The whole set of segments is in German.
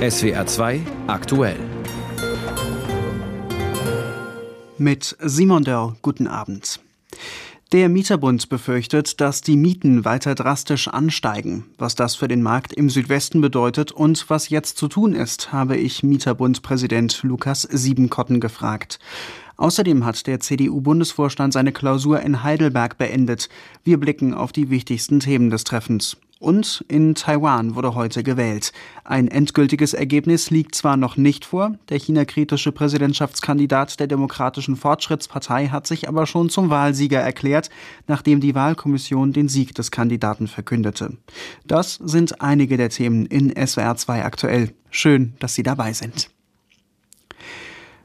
SWR 2 aktuell. Mit Simon Dörr, guten Abend. Der Mieterbund befürchtet, dass die Mieten weiter drastisch ansteigen. Was das für den Markt im Südwesten bedeutet und was jetzt zu tun ist, habe ich Mieterbund-Präsident Lukas Siebenkotten gefragt. Außerdem hat der CDU-Bundesvorstand seine Klausur in Heidelberg beendet. Wir blicken auf die wichtigsten Themen des Treffens. Und in Taiwan wurde heute gewählt. Ein endgültiges Ergebnis liegt zwar noch nicht vor, der China-kritische Präsidentschaftskandidat der Demokratischen Fortschrittspartei hat sich aber schon zum Wahlsieger erklärt, nachdem die Wahlkommission den Sieg des Kandidaten verkündete. Das sind einige der Themen in SWR 2 aktuell. Schön, dass Sie dabei sind.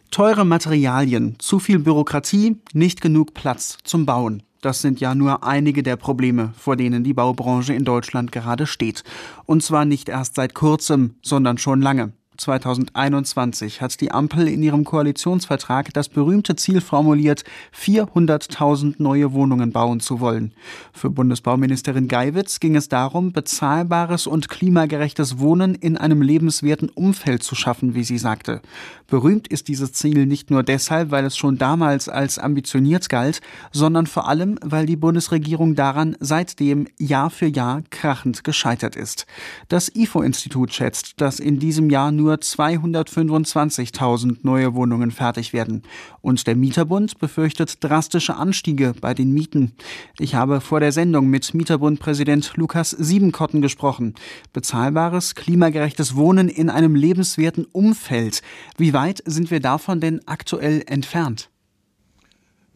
Teure Materialien, zu viel Bürokratie, nicht genug Platz zum Bauen. Das sind ja nur einige der Probleme, vor denen die Baubranche in Deutschland gerade steht. Und zwar nicht erst seit kurzem, sondern schon lange. 2021 hat die Ampel in ihrem Koalitionsvertrag das berühmte Ziel formuliert, 400.000 neue Wohnungen bauen zu wollen. Für Bundesbauministerin Geiwitz ging es darum, bezahlbares und klimagerechtes Wohnen in einem lebenswerten Umfeld zu schaffen, wie sie sagte. Berühmt ist dieses Ziel nicht nur deshalb, weil es schon damals als ambitioniert galt, sondern vor allem, weil die Bundesregierung daran seitdem Jahr für Jahr krachend gescheitert ist. Das IFO-Institut schätzt, dass in diesem Jahr nur nur 225.000 neue Wohnungen fertig werden. Und der Mieterbund befürchtet drastische Anstiege bei den Mieten. Ich habe vor der Sendung mit Mieterbund-Präsident Lukas Siebenkotten gesprochen. Bezahlbares, klimagerechtes Wohnen in einem lebenswerten Umfeld. Wie weit sind wir davon denn aktuell entfernt?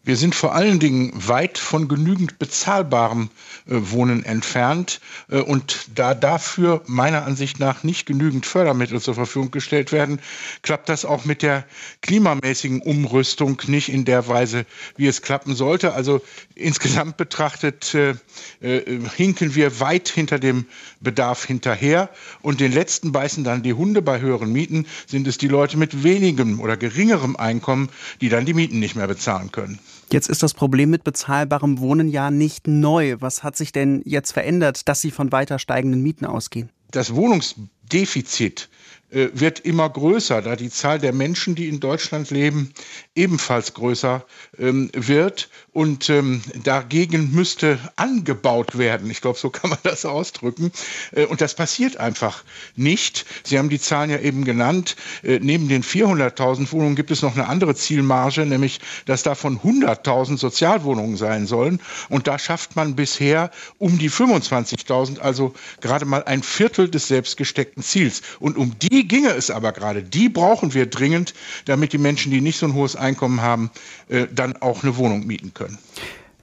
Wir sind vor allen Dingen weit von genügend bezahlbarem äh, Wohnen entfernt. Äh, und da dafür meiner Ansicht nach nicht genügend Fördermittel zur Verfügung gestellt werden, klappt das auch mit der klimamäßigen Umrüstung nicht in der Weise, wie es klappen sollte. Also insgesamt betrachtet äh, äh hinken wir weit hinter dem Bedarf hinterher. Und den letzten beißen dann die Hunde. Bei höheren Mieten sind es die Leute mit wenigem oder geringerem Einkommen, die dann die Mieten nicht mehr bezahlen können. Jetzt ist das Problem mit bezahlbarem Wohnen ja nicht neu. Was hat sich denn jetzt verändert, dass Sie von weiter steigenden Mieten ausgehen? Das Wohnungsdefizit wird immer größer, da die Zahl der Menschen, die in Deutschland leben, ebenfalls größer ähm, wird. Und ähm, dagegen müsste angebaut werden. Ich glaube, so kann man das ausdrücken. Äh, und das passiert einfach nicht. Sie haben die Zahlen ja eben genannt. Äh, neben den 400.000 Wohnungen gibt es noch eine andere Zielmarge, nämlich, dass davon 100.000 Sozialwohnungen sein sollen. Und da schafft man bisher um die 25.000, also gerade mal ein Viertel des selbstgesteckten Ziels. Und um die die ginge es aber gerade. Die brauchen wir dringend, damit die Menschen, die nicht so ein hohes Einkommen haben, äh, dann auch eine Wohnung mieten können.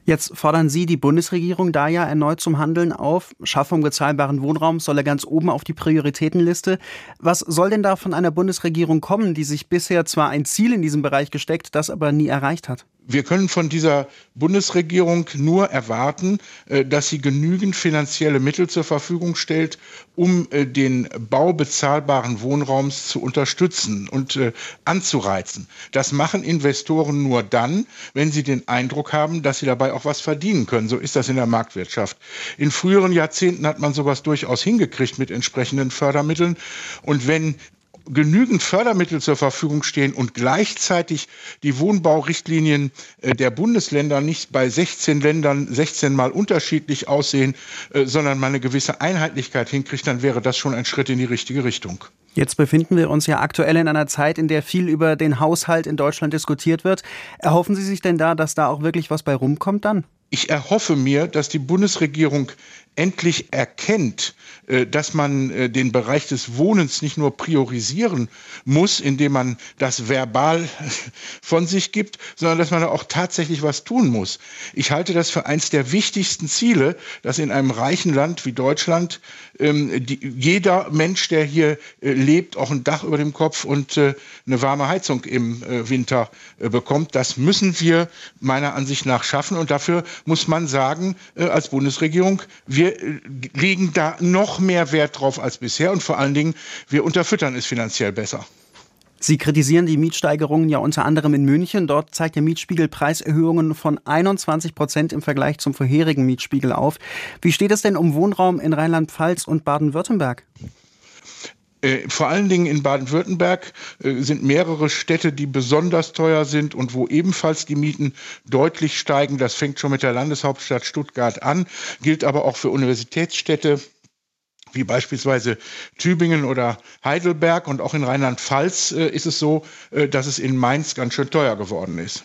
Jetzt fordern Sie die Bundesregierung da ja erneut zum Handeln auf. Schaffung bezahlbaren Wohnraums soll er ganz oben auf die Prioritätenliste. Was soll denn da von einer Bundesregierung kommen, die sich bisher zwar ein Ziel in diesem Bereich gesteckt, das aber nie erreicht hat? Wir können von dieser Bundesregierung nur erwarten, äh, dass sie genügend finanzielle Mittel zur Verfügung stellt, um äh, den Bau bezahlbaren Wohnraums zu unterstützen und äh, anzureizen. Das machen Investoren nur dann, wenn sie den Eindruck haben, dass sie dabei auch was verdienen können. So ist das in der Marktwirtschaft. In früheren Jahrzehnten hat man sowas durchaus hingekriegt mit entsprechenden Fördermitteln. Und wenn genügend Fördermittel zur Verfügung stehen und gleichzeitig die Wohnbaurichtlinien äh, der Bundesländer nicht bei 16 Ländern 16 mal unterschiedlich aussehen, äh, sondern man eine gewisse Einheitlichkeit hinkriegt, dann wäre das schon ein Schritt in die richtige Richtung. Jetzt befinden wir uns ja aktuell in einer Zeit, in der viel über den Haushalt in Deutschland diskutiert wird. Erhoffen Sie sich denn da, dass da auch wirklich was bei rumkommt dann? Ich erhoffe mir, dass die Bundesregierung endlich erkennt, äh, dass man äh, den Bereich des Wohnens nicht nur priorisieren muss, indem man das verbal von sich gibt, sondern dass man auch tatsächlich was tun muss. Ich halte das für eines der wichtigsten Ziele, dass in einem reichen Land wie Deutschland ähm, jeder Mensch, der hier äh, lebt, auch ein Dach über dem Kopf und eine warme Heizung im Winter bekommt. Das müssen wir meiner Ansicht nach schaffen und dafür muss man sagen, als Bundesregierung, wir wir äh, legen da noch mehr Wert drauf als bisher und vor allen Dingen, wir unterfüttern es finanziell besser. Sie kritisieren die Mietsteigerungen ja unter anderem in München. Dort zeigt der Mietspiegel Preiserhöhungen von 21 Prozent im Vergleich zum vorherigen Mietspiegel auf. Wie steht es denn um Wohnraum in Rheinland-Pfalz und Baden-Württemberg? Äh, vor allen Dingen in Baden-Württemberg äh, sind mehrere Städte, die besonders teuer sind und wo ebenfalls die Mieten deutlich steigen. Das fängt schon mit der Landeshauptstadt Stuttgart an, gilt aber auch für Universitätsstädte wie beispielsweise Tübingen oder Heidelberg. Und auch in Rheinland-Pfalz äh, ist es so, dass es in Mainz ganz schön teuer geworden ist.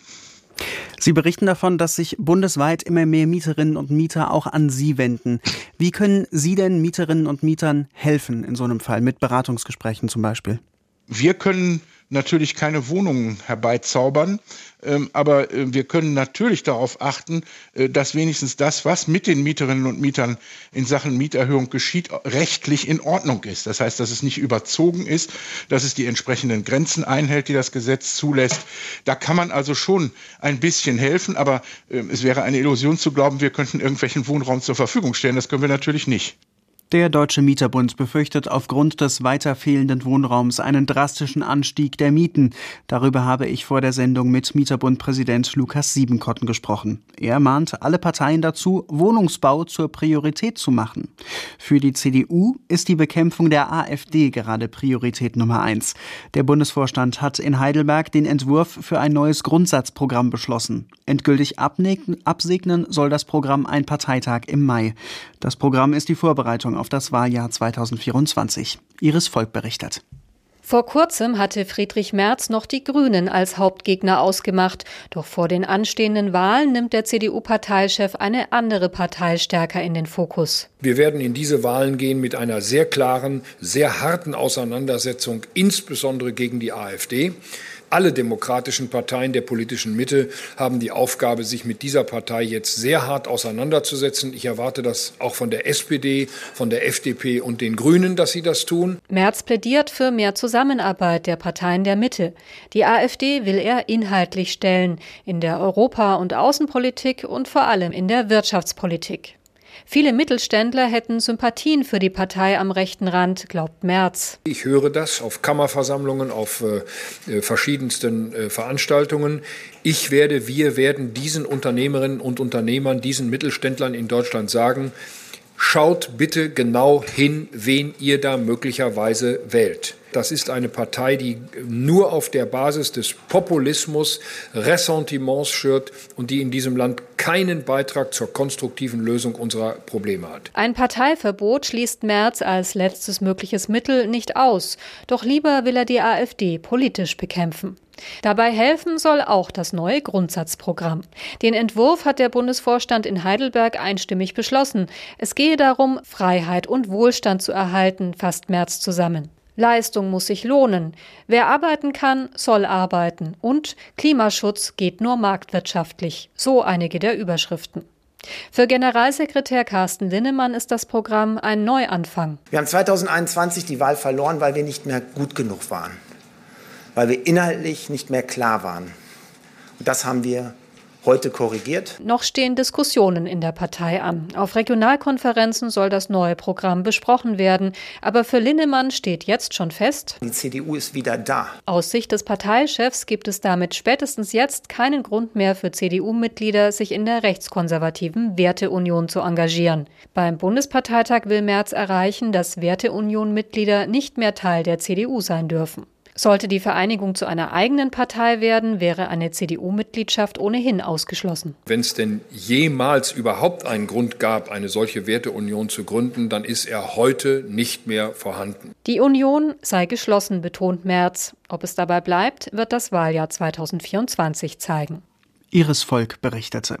Sie berichten davon, dass sich bundesweit immer mehr Mieterinnen und Mieter auch an Sie wenden. Wie können Sie denn Mieterinnen und Mietern helfen in so einem Fall, mit Beratungsgesprächen zum Beispiel? Wir können natürlich keine Wohnungen herbeizaubern, ähm, aber äh, wir können natürlich darauf achten, äh, dass wenigstens das, was mit den Mieterinnen und Mietern in Sachen Mieterhöhung geschieht, rechtlich in Ordnung ist. Das heißt, dass es nicht überzogen ist, dass es die entsprechenden Grenzen einhält, die das Gesetz zulässt. Da kann man also schon ein bisschen helfen, aber ähm, es wäre eine Illusion zu glauben, wir könnten irgendwelchen Wohnraum zur Verfügung stellen. Das können wir natürlich nicht. Der Deutsche Mieterbund befürchtet aufgrund des weiter fehlenden Wohnraums einen drastischen Anstieg der Mieten. Darüber habe ich vor der Sendung mit Mieterbund-Präsident Lukas Siebenkotten gesprochen. Er mahnt alle Parteien dazu, Wohnungsbau zur Priorität zu machen. Für die CDU ist die Bekämpfung der AfD gerade Priorität Nummer eins. Der Bundesvorstand hat in Heidelberg den Entwurf für ein neues Grundsatzprogramm beschlossen. Endgültig absegnen soll das Programm ein Parteitag im Mai. Das Programm ist die Vorbereitung auf das Wahljahr 2024. Iris Volk berichtet. Vor kurzem hatte Friedrich Merz noch die Grünen als Hauptgegner ausgemacht. Doch vor den anstehenden Wahlen nimmt der CDU-Parteichef eine andere Partei stärker in den Fokus. Wir werden in diese Wahlen gehen mit einer sehr klaren, sehr harten Auseinandersetzung, insbesondere gegen die AfD. Alle demokratischen Parteien der politischen Mitte haben die Aufgabe, sich mit dieser Partei jetzt sehr hart auseinanderzusetzen. Ich erwarte das auch von der SPD, von der FDP und den Grünen, dass sie das tun. Merz plädiert für mehr Zusammenarbeit der Parteien der Mitte. Die AfD will er inhaltlich stellen, in der Europa- und Außenpolitik und vor allem in der Wirtschaftspolitik. Viele Mittelständler hätten Sympathien für die Partei am rechten Rand, glaubt Merz. Ich höre das auf Kammerversammlungen, auf äh, äh, verschiedensten äh, Veranstaltungen. Ich werde, wir werden diesen Unternehmerinnen und Unternehmern, diesen Mittelständlern in Deutschland sagen, schaut bitte genau hin, wen ihr da möglicherweise wählt. Das ist eine Partei, die nur auf der Basis des Populismus Ressentiments schürt und die in diesem Land keinen Beitrag zur konstruktiven Lösung unserer Probleme hat. Ein Parteiverbot schließt Merz als letztes mögliches Mittel nicht aus. Doch lieber will er die AfD politisch bekämpfen. Dabei helfen soll auch das neue Grundsatzprogramm. Den Entwurf hat der Bundesvorstand in Heidelberg einstimmig beschlossen. Es gehe darum, Freiheit und Wohlstand zu erhalten, fasst Merz zusammen. Leistung muss sich lohnen. Wer arbeiten kann, soll arbeiten. Und Klimaschutz geht nur marktwirtschaftlich. So einige der Überschriften. Für Generalsekretär Carsten Linnemann ist das Programm ein Neuanfang. Wir haben 2021 die Wahl verloren, weil wir nicht mehr gut genug waren, weil wir inhaltlich nicht mehr klar waren. Und das haben wir heute korrigiert. Noch stehen Diskussionen in der Partei an. Auf Regionalkonferenzen soll das neue Programm besprochen werden. Aber für Linnemann steht jetzt schon fest, die CDU ist wieder da. Aus Sicht des Parteichefs gibt es damit spätestens jetzt keinen Grund mehr für CDU-Mitglieder, sich in der rechtskonservativen Werteunion zu engagieren. Beim Bundesparteitag will Merz erreichen, dass Werteunion-Mitglieder nicht mehr Teil der CDU sein dürfen. Sollte die Vereinigung zu einer eigenen Partei werden, wäre eine CDU-Mitgliedschaft ohnehin ausgeschlossen. Wenn es denn jemals überhaupt einen Grund gab, eine solche Werteunion zu gründen, dann ist er heute nicht mehr vorhanden. Die Union sei geschlossen, betont Merz. Ob es dabei bleibt, wird das Wahljahr 2024 zeigen. Ihres Volk berichtete.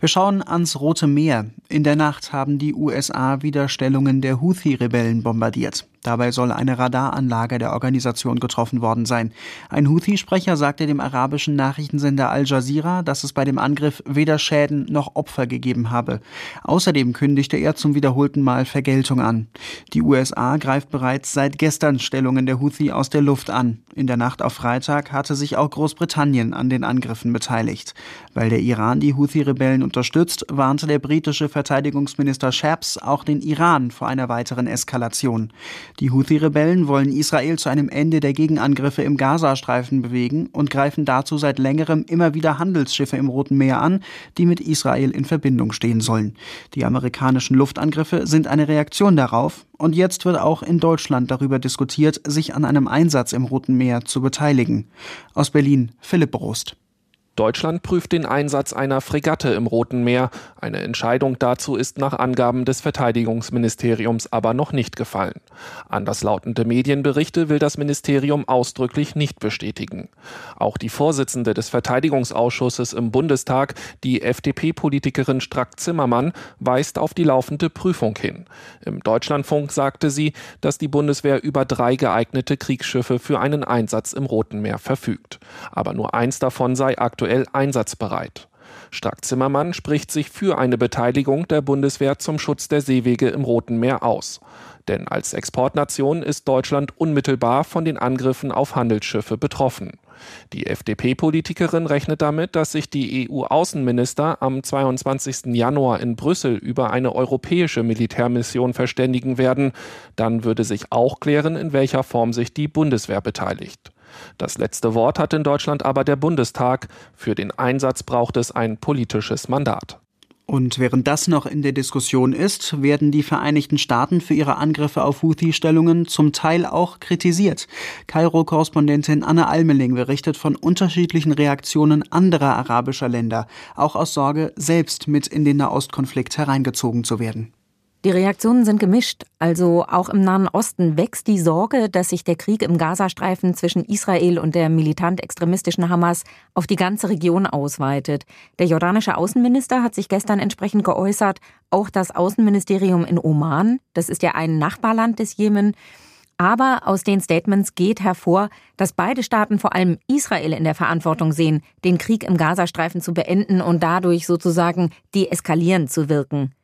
Wir schauen ans Rote Meer. In der Nacht haben die USA wieder Stellungen der Houthi-Rebellen bombardiert. Dabei soll eine Radaranlage der Organisation getroffen worden sein. Ein Houthi-Sprecher sagte dem arabischen Nachrichtensender Al Jazeera, dass es bei dem Angriff weder Schäden noch Opfer gegeben habe. Außerdem kündigte er zum wiederholten Mal Vergeltung an. Die USA greift bereits seit gestern Stellungen der Houthi aus der Luft an. In der Nacht auf Freitag hatte sich auch Großbritannien an den Angriffen beteiligt. Weil der Iran die Houthi-Rebellen unterstützt, warnte der britische Verteidigungsminister Shapps auch den Iran vor einer weiteren Eskalation. Die Houthi-Rebellen wollen Israel zu einem Ende der Gegenangriffe im Gazastreifen bewegen und greifen dazu seit längerem immer wieder Handelsschiffe im Roten Meer an, die mit Israel in Verbindung stehen sollen. Die amerikanischen Luftangriffe sind eine Reaktion darauf und jetzt wird auch in Deutschland darüber diskutiert, sich an einem Einsatz im Roten Meer zu beteiligen. Aus Berlin Philipp Brost. Deutschland prüft den Einsatz einer Fregatte im Roten Meer. Eine Entscheidung dazu ist nach Angaben des Verteidigungsministeriums aber noch nicht gefallen. Anderslautende Medienberichte will das Ministerium ausdrücklich nicht bestätigen. Auch die Vorsitzende des Verteidigungsausschusses im Bundestag, die FDP-Politikerin Strack-Zimmermann, weist auf die laufende Prüfung hin. Im Deutschlandfunk sagte sie, dass die Bundeswehr über drei geeignete Kriegsschiffe für einen Einsatz im Roten Meer verfügt. Aber nur eins davon sei aktuell aktuell einsatzbereit. Strack-Zimmermann spricht sich für eine Beteiligung der Bundeswehr zum Schutz der Seewege im Roten Meer aus. Denn als Exportnation ist Deutschland unmittelbar von den Angriffen auf Handelsschiffe betroffen. Die FDP-Politikerin rechnet damit, dass sich die EU-Außenminister am 22. Januar in Brüssel über eine europäische Militärmission verständigen werden. Dann würde sich auch klären, in welcher Form sich die Bundeswehr beteiligt. Das letzte Wort hat in Deutschland aber der Bundestag. Für den Einsatz braucht es ein politisches Mandat. Und während das noch in der Diskussion ist, werden die Vereinigten Staaten für ihre Angriffe auf Houthi-Stellungen zum Teil auch kritisiert. Kairo-Korrespondentin Anne Almeling berichtet von unterschiedlichen Reaktionen anderer arabischer Länder, auch aus Sorge, selbst mit in den Nahostkonflikt hereingezogen zu werden. Die Reaktionen sind gemischt. Also auch im Nahen Osten wächst die Sorge, dass sich der Krieg im Gazastreifen zwischen Israel und der militant-extremistischen Hamas auf die ganze Region ausweitet. Der jordanische Außenminister hat sich gestern entsprechend geäußert. Auch das Außenministerium in Oman, das ist ja ein Nachbarland des Jemen. Aber aus den Statements geht hervor, dass beide Staaten vor allem Israel in der Verantwortung sehen, den Krieg im Gazastreifen zu beenden und dadurch sozusagen deeskalierend zu wirken.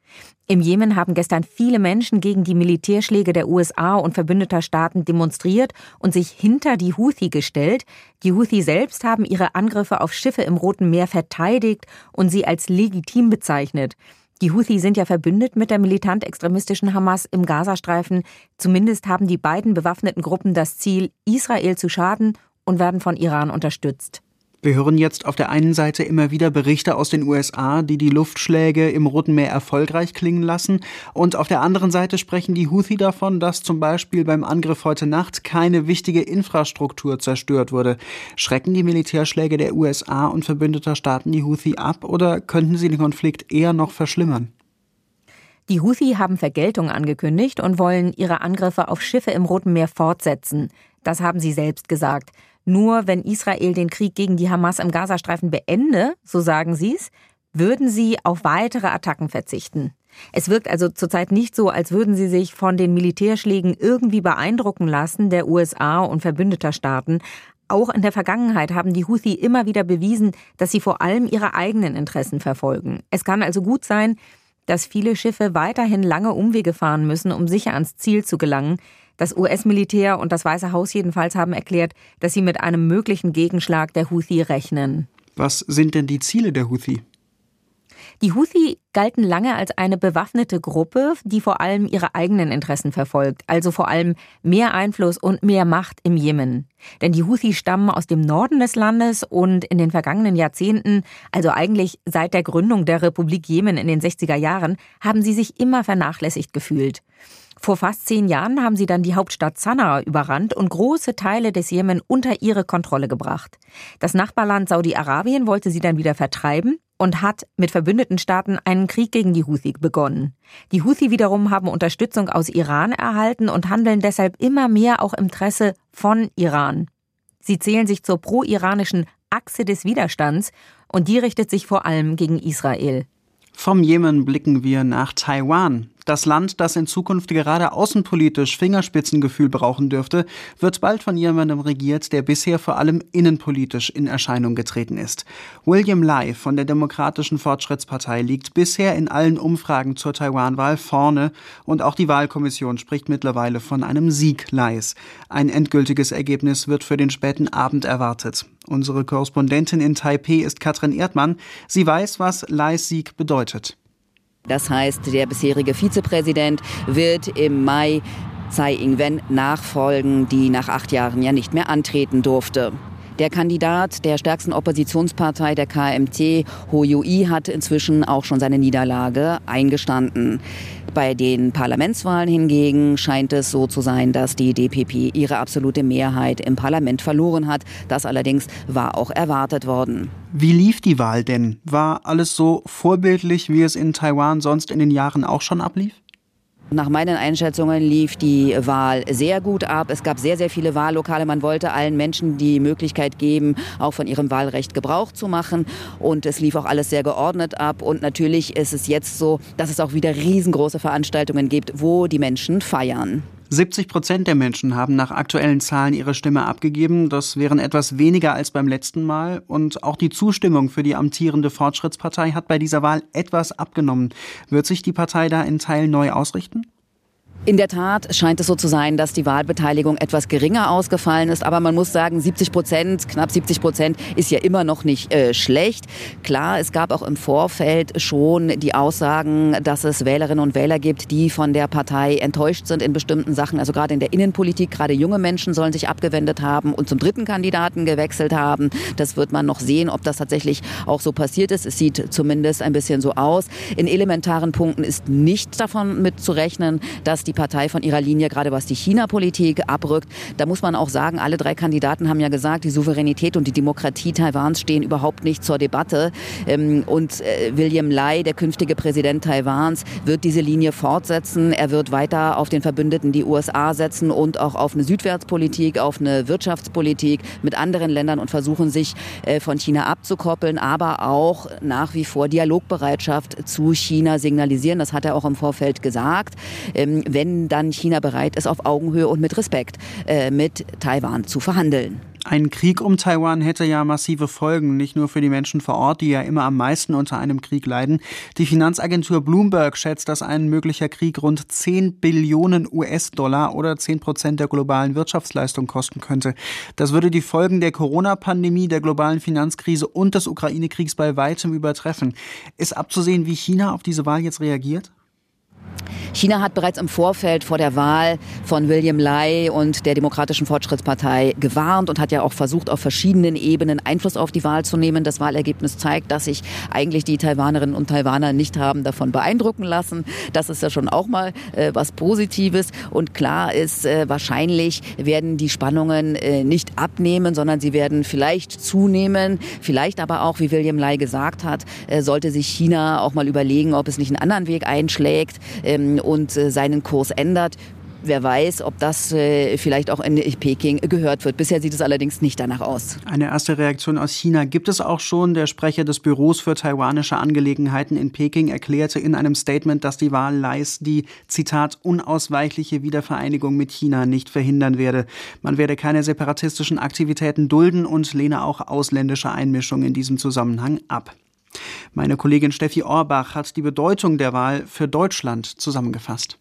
Im Jemen haben gestern viele Menschen gegen die Militärschläge der USA und verbündeter Staaten demonstriert und sich hinter die Houthi gestellt. Die Houthi selbst haben ihre Angriffe auf Schiffe im Roten Meer verteidigt und sie als legitim bezeichnet. Die Houthi sind ja verbündet mit der militant-extremistischen Hamas im Gazastreifen. Zumindest haben die beiden bewaffneten Gruppen das Ziel, Israel zu schaden und werden von Iran unterstützt. Wir hören jetzt auf der einen Seite immer wieder Berichte aus den USA, die die Luftschläge im Roten Meer erfolgreich klingen lassen. Und auf der anderen Seite sprechen die Houthi davon, dass zum Beispiel beim Angriff heute Nacht keine wichtige Infrastruktur zerstört wurde. Schrecken die Militärschläge der USA und verbündeter Staaten die Houthi ab oder könnten sie den Konflikt eher noch verschlimmern? Die Houthi haben Vergeltung angekündigt und wollen ihre Angriffe auf Schiffe im Roten Meer fortsetzen. Das haben sie selbst gesagt. Nur wenn Israel den Krieg gegen die Hamas im Gazastreifen beende, so sagen sie es, würden sie auf weitere Attacken verzichten. Es wirkt also zurzeit nicht so, als würden sie sich von den Militärschlägen irgendwie beeindrucken lassen der USA und verbündeter Staaten. Auch in der Vergangenheit haben die Houthi immer wieder bewiesen, dass sie vor allem ihre eigenen Interessen verfolgen. Es kann also gut sein, dass viele Schiffe weiterhin lange Umwege fahren müssen, um sicher ans Ziel zu gelangen. Das US-Militär und das Weiße Haus jedenfalls haben erklärt, dass sie mit einem möglichen Gegenschlag der Houthi rechnen. Was sind denn die Ziele der Houthi? Die Houthi galten lange als eine bewaffnete Gruppe, die vor allem ihre eigenen Interessen verfolgt, also vor allem mehr Einfluss und mehr Macht im Jemen. Denn die Houthi stammen aus dem Norden des Landes und in den vergangenen Jahrzehnten, also eigentlich seit der Gründung der Republik Jemen in den 60er Jahren, haben sie sich immer vernachlässigt gefühlt. Vor fast zehn Jahren haben sie dann die Hauptstadt Sanaa überrannt und große Teile des Jemen unter ihre Kontrolle gebracht. Das Nachbarland Saudi-Arabien wollte sie dann wieder vertreiben und hat mit verbündeten Staaten einen Krieg gegen die Houthi begonnen. Die Houthi wiederum haben Unterstützung aus Iran erhalten und handeln deshalb immer mehr auch im Interesse von Iran. Sie zählen sich zur pro-iranischen Achse des Widerstands und die richtet sich vor allem gegen Israel. Vom Jemen blicken wir nach Taiwan. Das Land, das in Zukunft gerade außenpolitisch Fingerspitzengefühl brauchen dürfte, wird bald von jemandem regiert, der bisher vor allem innenpolitisch in Erscheinung getreten ist. William Lai von der Demokratischen Fortschrittspartei liegt bisher in allen Umfragen zur Taiwan-Wahl vorne und auch die Wahlkommission spricht mittlerweile von einem Sieg Lais. Ein endgültiges Ergebnis wird für den späten Abend erwartet. Unsere Korrespondentin in Taipei ist Katrin Erdmann. Sie weiß, was Lais Sieg bedeutet. Das heißt, der bisherige Vizepräsident wird im Mai Tsai Ing-wen nachfolgen, die nach acht Jahren ja nicht mehr antreten durfte. Der Kandidat der stärksten Oppositionspartei, der KMT, Ho Yui, hat inzwischen auch schon seine Niederlage eingestanden. Bei den Parlamentswahlen hingegen scheint es so zu sein, dass die DPP ihre absolute Mehrheit im Parlament verloren hat. Das allerdings war auch erwartet worden. Wie lief die Wahl denn? War alles so vorbildlich, wie es in Taiwan sonst in den Jahren auch schon ablief? Nach meinen Einschätzungen lief die Wahl sehr gut ab. Es gab sehr, sehr viele Wahllokale. Man wollte allen Menschen die Möglichkeit geben, auch von ihrem Wahlrecht Gebrauch zu machen. Und es lief auch alles sehr geordnet ab. Und natürlich ist es jetzt so, dass es auch wieder riesengroße Veranstaltungen gibt, wo die Menschen feiern. 70 Prozent der Menschen haben nach aktuellen Zahlen ihre Stimme abgegeben. Das wären etwas weniger als beim letzten Mal. Und auch die Zustimmung für die amtierende Fortschrittspartei hat bei dieser Wahl etwas abgenommen. Wird sich die Partei da in Teilen neu ausrichten? In der Tat scheint es so zu sein, dass die Wahlbeteiligung etwas geringer ausgefallen ist. Aber man muss sagen, 70 Prozent, knapp 70 Prozent ist ja immer noch nicht äh, schlecht. Klar, es gab auch im Vorfeld schon die Aussagen, dass es Wählerinnen und Wähler gibt, die von der Partei enttäuscht sind in bestimmten Sachen. Also gerade in der Innenpolitik, gerade junge Menschen sollen sich abgewendet haben und zum dritten Kandidaten gewechselt haben. Das wird man noch sehen, ob das tatsächlich auch so passiert ist. Es sieht zumindest ein bisschen so aus. In elementaren Punkten ist nicht davon mitzurechnen, dass die Partei von ihrer Linie, gerade was die China-Politik abrückt. Da muss man auch sagen, alle drei Kandidaten haben ja gesagt, die Souveränität und die Demokratie Taiwans stehen überhaupt nicht zur Debatte. Ähm, und äh, William Lai, der künftige Präsident Taiwans, wird diese Linie fortsetzen. Er wird weiter auf den Verbündeten die USA setzen und auch auf eine Südwärtspolitik, auf eine Wirtschaftspolitik mit anderen Ländern und versuchen, sich äh, von China abzukoppeln, aber auch nach wie vor Dialogbereitschaft zu China signalisieren. Das hat er auch im Vorfeld gesagt. Wenn wenn dann China bereit ist, auf Augenhöhe und mit Respekt äh, mit Taiwan zu verhandeln. Ein Krieg um Taiwan hätte ja massive Folgen, nicht nur für die Menschen vor Ort, die ja immer am meisten unter einem Krieg leiden. Die Finanzagentur Bloomberg schätzt, dass ein möglicher Krieg rund 10 Billionen US-Dollar oder 10 Prozent der globalen Wirtschaftsleistung kosten könnte. Das würde die Folgen der Corona-Pandemie, der globalen Finanzkrise und des Ukraine-Kriegs bei weitem übertreffen. Ist abzusehen, wie China auf diese Wahl jetzt reagiert? China hat bereits im Vorfeld vor der Wahl von William Lai und der Demokratischen Fortschrittspartei gewarnt und hat ja auch versucht, auf verschiedenen Ebenen Einfluss auf die Wahl zu nehmen. Das Wahlergebnis zeigt, dass sich eigentlich die Taiwanerinnen und Taiwaner nicht haben davon beeindrucken lassen. Das ist ja schon auch mal äh, was Positives. Und klar ist, äh, wahrscheinlich werden die Spannungen äh, nicht abnehmen, sondern sie werden vielleicht zunehmen. Vielleicht aber auch, wie William Lai gesagt hat, äh, sollte sich China auch mal überlegen, ob es nicht einen anderen Weg einschlägt ähm, und äh, seinen Kurs ändert. Wer weiß, ob das äh, vielleicht auch in Peking gehört wird. Bisher sieht es allerdings nicht danach aus. Eine erste Reaktion aus China gibt es auch schon. Der Sprecher des Büros für taiwanische Angelegenheiten in Peking erklärte in einem Statement, dass die Wahl Leis die, Zitat, unausweichliche Wiedervereinigung mit China nicht verhindern werde. Man werde keine separatistischen Aktivitäten dulden und lehne auch ausländische Einmischung in diesem Zusammenhang ab. Meine Kollegin Steffi Orbach hat die Bedeutung der Wahl für Deutschland zusammengefasst.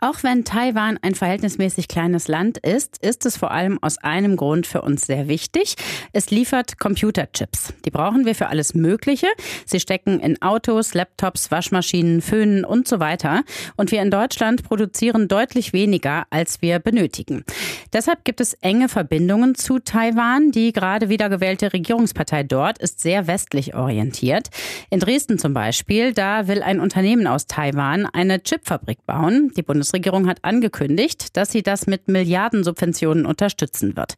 Auch wenn Taiwan ein verhältnismäßig kleines Land ist, ist es vor allem aus einem Grund für uns sehr wichtig. Es liefert Computerchips. Die brauchen wir für alles Mögliche. Sie stecken in Autos, Laptops, Waschmaschinen, Föhnen und so weiter. Und wir in Deutschland produzieren deutlich weniger, als wir benötigen. Deshalb gibt es enge Verbindungen zu Taiwan. Die gerade wiedergewählte Regierungspartei dort ist sehr westlich orientiert. In Dresden zum Beispiel, da will ein Unternehmen aus Taiwan eine Chipfabrik bauen. Die Bundes Bundesregierung hat angekündigt, dass sie das mit Milliardensubventionen unterstützen wird.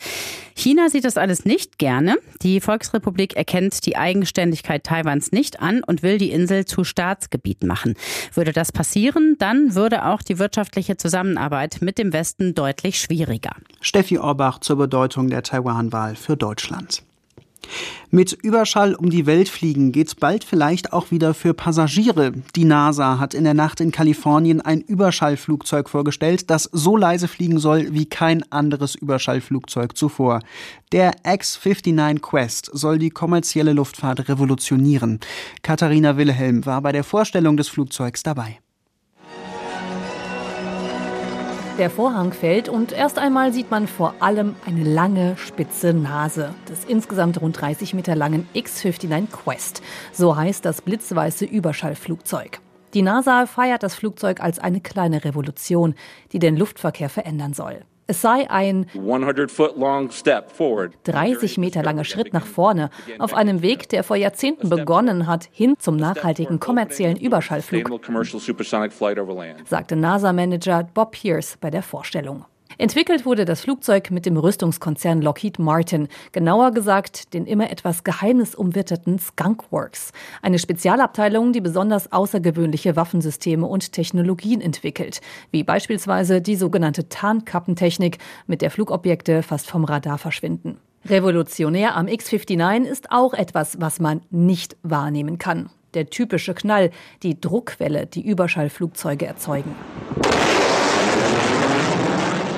China sieht das alles nicht gerne. Die Volksrepublik erkennt die Eigenständigkeit Taiwans nicht an und will die Insel zu Staatsgebiet machen. Würde das passieren, dann würde auch die wirtschaftliche Zusammenarbeit mit dem Westen deutlich schwieriger. Steffi Orbach zur Bedeutung der Taiwan-Wahl für Deutschland. Mit Überschall um die Welt fliegen geht's bald vielleicht auch wieder für Passagiere. Die NASA hat in der Nacht in Kalifornien ein Überschallflugzeug vorgestellt, das so leise fliegen soll wie kein anderes Überschallflugzeug zuvor. Der X-59 Quest soll die kommerzielle Luftfahrt revolutionieren. Katharina Wilhelm war bei der Vorstellung des Flugzeugs dabei. Der Vorhang fällt und erst einmal sieht man vor allem eine lange, spitze Nase des insgesamt rund 30 Meter langen X-59 Quest. So heißt das blitzweiße Überschallflugzeug. Die NASA feiert das Flugzeug als eine kleine Revolution, die den Luftverkehr verändern soll. Es sei ein 30 Meter langer Schritt nach vorne auf einem Weg, der vor Jahrzehnten begonnen hat, hin zum nachhaltigen kommerziellen Überschallflug, sagte NASA-Manager Bob Pierce bei der Vorstellung. Entwickelt wurde das Flugzeug mit dem Rüstungskonzern Lockheed Martin, genauer gesagt den immer etwas geheimnisumwitterten Skunk Works, eine Spezialabteilung, die besonders außergewöhnliche Waffensysteme und Technologien entwickelt, wie beispielsweise die sogenannte Tarnkappentechnik, mit der Flugobjekte fast vom Radar verschwinden. Revolutionär am X-59 ist auch etwas, was man nicht wahrnehmen kann. Der typische Knall, die Druckwelle, die Überschallflugzeuge erzeugen.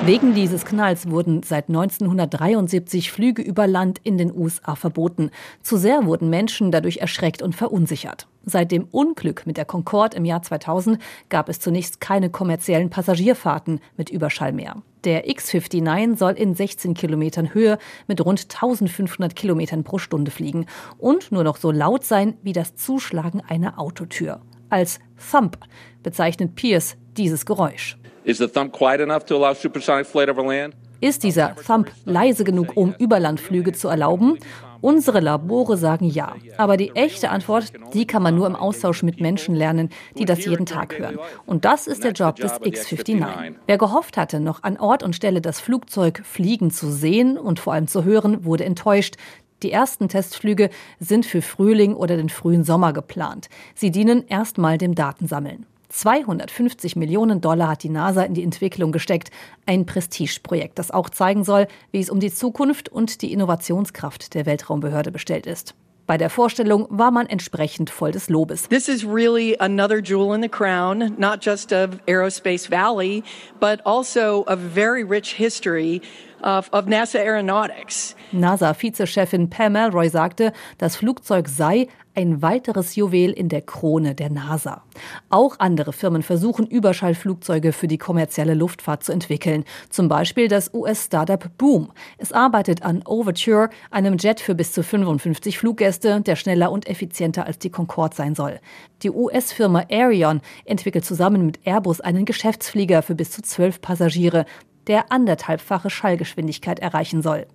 Wegen dieses Knalls wurden seit 1973 Flüge über Land in den USA verboten. Zu sehr wurden Menschen dadurch erschreckt und verunsichert. Seit dem Unglück mit der Concorde im Jahr 2000 gab es zunächst keine kommerziellen Passagierfahrten mit Überschall mehr. Der X-59 soll in 16 Kilometern Höhe mit rund 1500 Kilometern pro Stunde fliegen und nur noch so laut sein wie das Zuschlagen einer Autotür. Als Thump bezeichnet Pierce dieses Geräusch. Is the thump quiet enough to allow supersonic flight over land? Ist dieser Thump leise genug, um Überlandflüge zu erlauben? Unsere Labore sagen ja. Aber die echte Antwort, die kann man nur im Austausch mit Menschen lernen, die das jeden Tag hören. Und das ist der Job des X-59. Wer gehofft hatte, noch an Ort und Stelle das Flugzeug fliegen zu sehen und vor allem zu hören, wurde enttäuscht. Die ersten Testflüge sind für Frühling oder den frühen Sommer geplant. Sie dienen erstmal dem Datensammeln. 250 Millionen Dollar hat die NASA in die Entwicklung gesteckt. Ein Prestigeprojekt, das auch zeigen soll, wie es um die Zukunft und die Innovationskraft der Weltraumbehörde bestellt ist. Bei der Vorstellung war man entsprechend voll des Lobes. This is really another jewel in the crown, not just of Aerospace Valley, but also a very rich history of, NASA Aeronautics. NASA-Vizechefin Pam Elroy sagte, das Flugzeug sei ein weiteres Juwel in der Krone der NASA. Auch andere Firmen versuchen, Überschallflugzeuge für die kommerzielle Luftfahrt zu entwickeln. Zum Beispiel das US-Startup Boom. Es arbeitet an Overture, einem Jet für bis zu 55 Fluggäste, der schneller und effizienter als die Concorde sein soll. Die US-Firma Aerion entwickelt zusammen mit Airbus einen Geschäftsflieger für bis zu zwölf Passagiere, der anderthalbfache Schallgeschwindigkeit erreichen soll.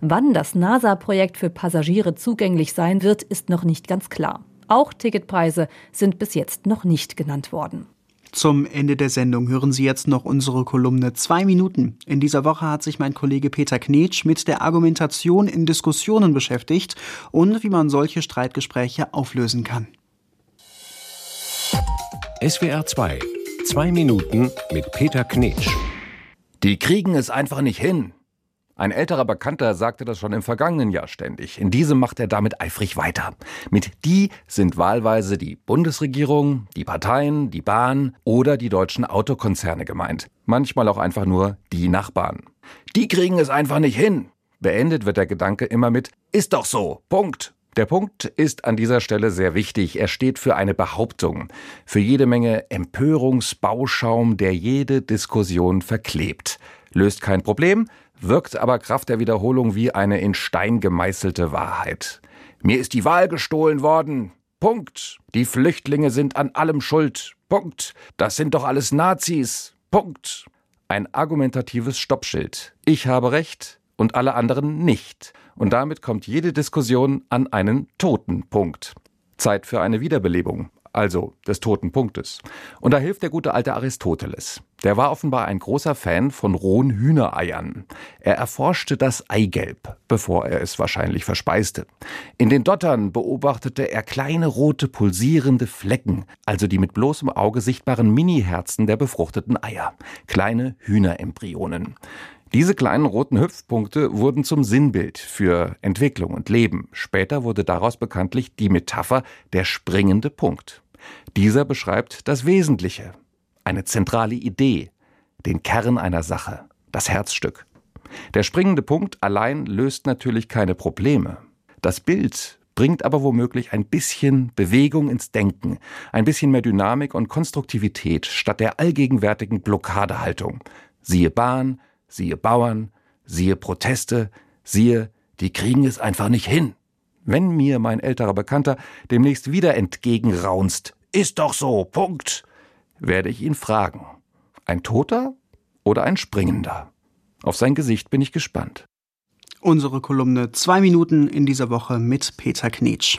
Wann das NASA-Projekt für Passagiere zugänglich sein wird, ist noch nicht ganz klar. Auch Ticketpreise sind bis jetzt noch nicht genannt worden. Zum Ende der Sendung hören Sie jetzt noch unsere Kolumne Zwei Minuten. In dieser Woche hat sich mein Kollege Peter Knetsch mit der Argumentation in Diskussionen beschäftigt und wie man solche Streitgespräche auflösen kann. SWR 2 Zwei Minuten mit Peter Knetsch. Die kriegen es einfach nicht hin. Ein älterer Bekannter sagte das schon im vergangenen Jahr ständig. In diesem macht er damit eifrig weiter. Mit die sind wahlweise die Bundesregierung, die Parteien, die Bahn oder die deutschen Autokonzerne gemeint. Manchmal auch einfach nur die Nachbarn. Die kriegen es einfach nicht hin. Beendet wird der Gedanke immer mit Ist doch so. Punkt. Der Punkt ist an dieser Stelle sehr wichtig. Er steht für eine Behauptung, für jede Menge Empörungsbauschaum, der jede Diskussion verklebt. Löst kein Problem, wirkt aber Kraft der Wiederholung wie eine in Stein gemeißelte Wahrheit. Mir ist die Wahl gestohlen worden. Punkt. Die Flüchtlinge sind an allem schuld. Punkt. Das sind doch alles Nazis. Punkt. Ein argumentatives Stoppschild. Ich habe recht und alle anderen nicht. Und damit kommt jede Diskussion an einen toten Punkt. Zeit für eine Wiederbelebung also des toten Punktes. Und da hilft der gute alte Aristoteles. Der war offenbar ein großer Fan von rohen Hühnereiern. Er erforschte das Eigelb, bevor er es wahrscheinlich verspeiste. In den Dottern beobachtete er kleine rote pulsierende Flecken, also die mit bloßem Auge sichtbaren Mini-Herzen der befruchteten Eier, kleine Hühnerembryonen. Diese kleinen roten Hüpfpunkte wurden zum Sinnbild für Entwicklung und Leben. Später wurde daraus bekanntlich die Metapher der springende Punkt. Dieser beschreibt das Wesentliche, eine zentrale Idee, den Kern einer Sache, das Herzstück. Der springende Punkt allein löst natürlich keine Probleme. Das Bild bringt aber womöglich ein bisschen Bewegung ins Denken, ein bisschen mehr Dynamik und Konstruktivität statt der allgegenwärtigen Blockadehaltung. Siehe Bahn, siehe Bauern, siehe Proteste, siehe, die kriegen es einfach nicht hin. Wenn mir mein älterer Bekannter demnächst wieder entgegenraunst, ist doch so, Punkt, werde ich ihn fragen. Ein Toter oder ein Springender? Auf sein Gesicht bin ich gespannt. Unsere Kolumne Zwei Minuten in dieser Woche mit Peter Knetsch.